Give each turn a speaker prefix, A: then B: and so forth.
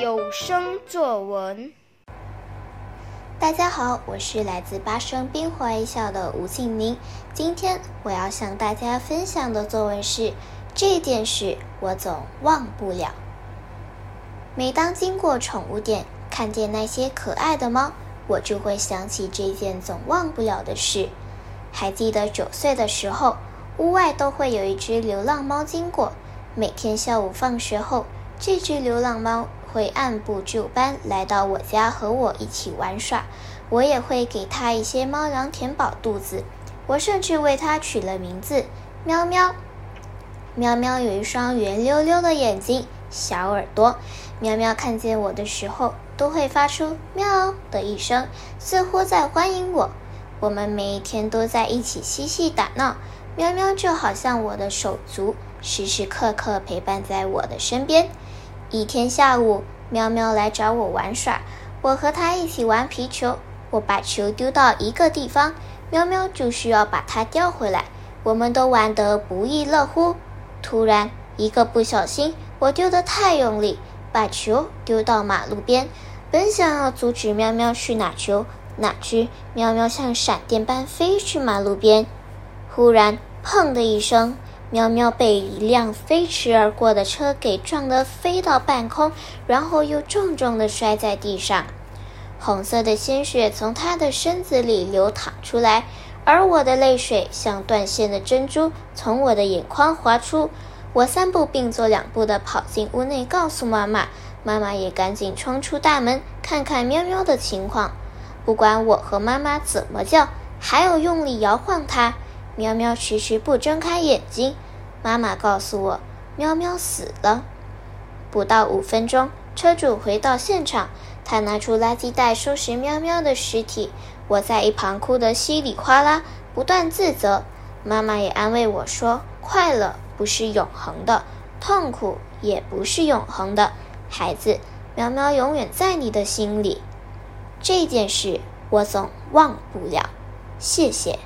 A: 有声作文。
B: 大家好，我是来自八声冰华一校的吴庆宁。今天我要向大家分享的作文是：这件事我总忘不了。每当经过宠物店，看见那些可爱的猫，我就会想起这件总忘不了的事。还记得九岁的时候，屋外都会有一只流浪猫经过。每天下午放学后，这只流浪猫会按部就班来到我家和我一起玩耍，我也会给它一些猫粮填饱肚子。我甚至为它取了名字“喵喵”。喵喵有一双圆溜溜的眼睛，小耳朵。喵喵看见我的时候，都会发出“喵”的一声，似乎在欢迎我。我们每一天都在一起嬉戏打闹，喵喵就好像我的手足。时时刻刻陪伴在我的身边。一天下午，喵喵来找我玩耍，我和它一起玩皮球。我把球丢到一个地方，喵喵就需要把它叼回来。我们都玩得不亦乐乎。突然，一个不小心，我丢得太用力，把球丢到马路边。本想要阻止喵喵去拿球，哪知喵喵像闪电般飞去马路边。忽然，砰的一声。喵喵被一辆飞驰而过的车给撞得飞到半空，然后又重重地摔在地上。红色的鲜血从他的身子里流淌出来，而我的泪水像断线的珍珠从我的眼眶滑出。我三步并作两步地跑进屋内，告诉妈妈。妈妈也赶紧冲出大门，看看喵喵的情况。不管我和妈妈怎么叫，还有用力摇晃它，喵喵迟迟不睁开眼睛。妈妈告诉我，喵喵死了。不到五分钟，车主回到现场，他拿出垃圾袋收拾喵喵的尸体。我在一旁哭得稀里哗啦，不断自责。妈妈也安慰我说：“快乐不是永恒的，痛苦也不是永恒的。孩子，喵喵永远在你的心里。这件事我总忘不了。”谢谢。